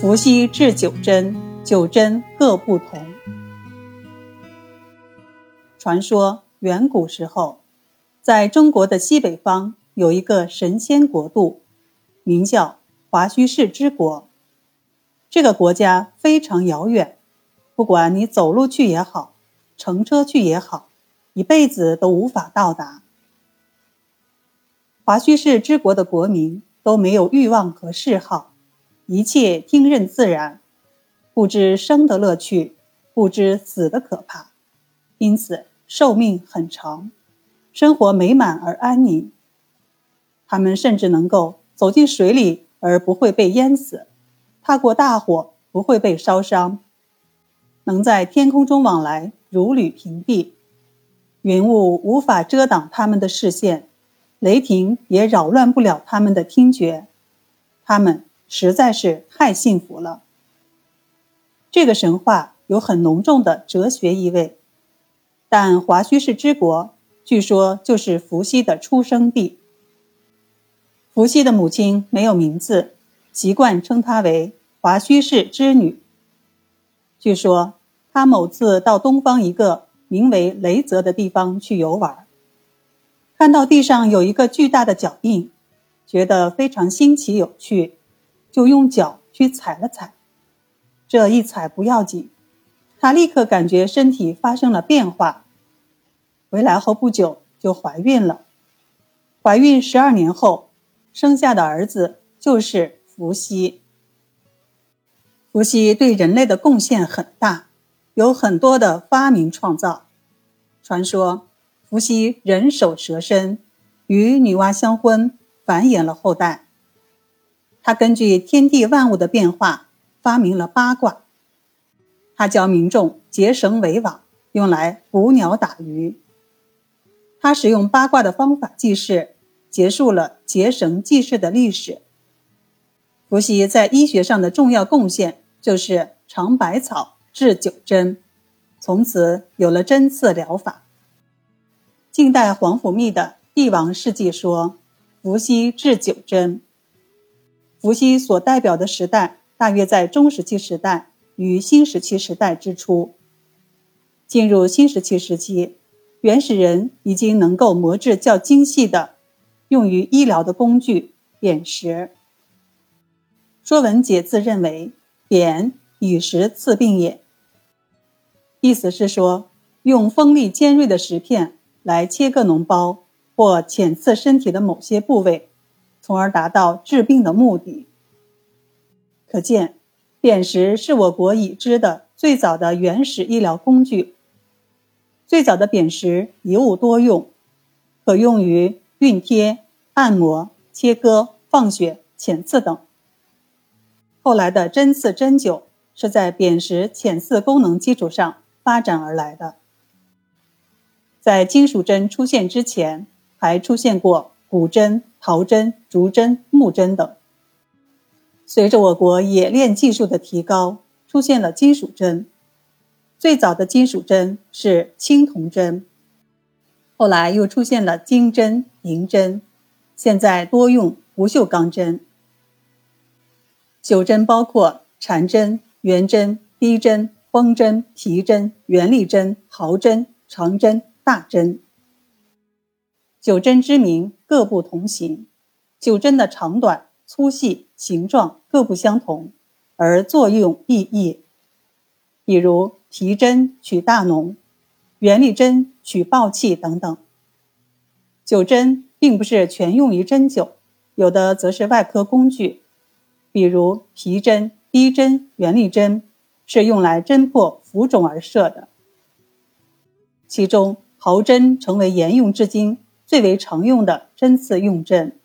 伏羲制九针，九针各不同。传说远古时候，在中国的西北方有一个神仙国度，名叫华胥氏之国。这个国家非常遥远，不管你走路去也好，乘车去也好，一辈子都无法到达。华胥氏之国的国民都没有欲望和嗜好，一切听任自然，不知生的乐趣，不知死的可怕，因此寿命很长，生活美满而安宁。他们甚至能够走进水里而不会被淹死。踏过大火不会被烧伤，能在天空中往来如履平地，云雾无法遮挡他们的视线，雷霆也扰乱不了他们的听觉，他们实在是太幸福了。这个神话有很浓重的哲学意味，但华胥氏之国据说就是伏羲的出生地。伏羲的母亲没有名字。习惯称她为华胥氏之女。据说她某次到东方一个名为雷泽的地方去游玩，看到地上有一个巨大的脚印，觉得非常新奇有趣，就用脚去踩了踩。这一踩不要紧，她立刻感觉身体发生了变化。回来后不久就怀孕了，怀孕十二年后生下的儿子就是。伏羲，伏羲对人类的贡献很大，有很多的发明创造。传说，伏羲人首蛇身，与女娲相婚，繁衍了后代。他根据天地万物的变化，发明了八卦。他教民众结绳为网，用来捕鸟打鱼。他使用八卦的方法记事，结束了结绳记事的历史。伏羲在医学上的重要贡献就是尝百草治九针，从此有了针刺疗法。晋代皇甫谧的《帝王世纪》说：“伏羲治九针。”伏羲所代表的时代大约在中石器时代与新石器时代之初。进入新石器时期，原始人已经能够磨制较精细的用于医疗的工具——扁石。《说文解字》认为：“扁以石刺病也。”意思是说，用锋利尖锐的石片来切割脓包或浅刺身体的某些部位，从而达到治病的目的。可见，砭石是我国已知的最早的原始医疗工具。最早的砭石一物多用，可用于熨贴、按摩、切割、放血、浅刺等。后来的针刺针灸是在砭石浅刺功能基础上发展而来的。在金属针出现之前，还出现过骨针、陶针、竹针、木针等。随着我国冶炼技术的提高，出现了金属针。最早的金属针是青铜针，后来又出现了金针、银针，现在多用不锈钢针。九针包括缠针、圆针、滴针、绷针、皮针、圆力针、毫针、长针、大针。九针之名各不同形，九针的长短、粗细、形状各不相同，而作用异异。比如皮针取大脓，圆力针取暴气等等。九针并不是全用于针灸，有的则是外科工具。比如皮针、滴针、圆力针是用来针破浮肿而设的，其中毫针成为沿用至今最为常用的针刺用针。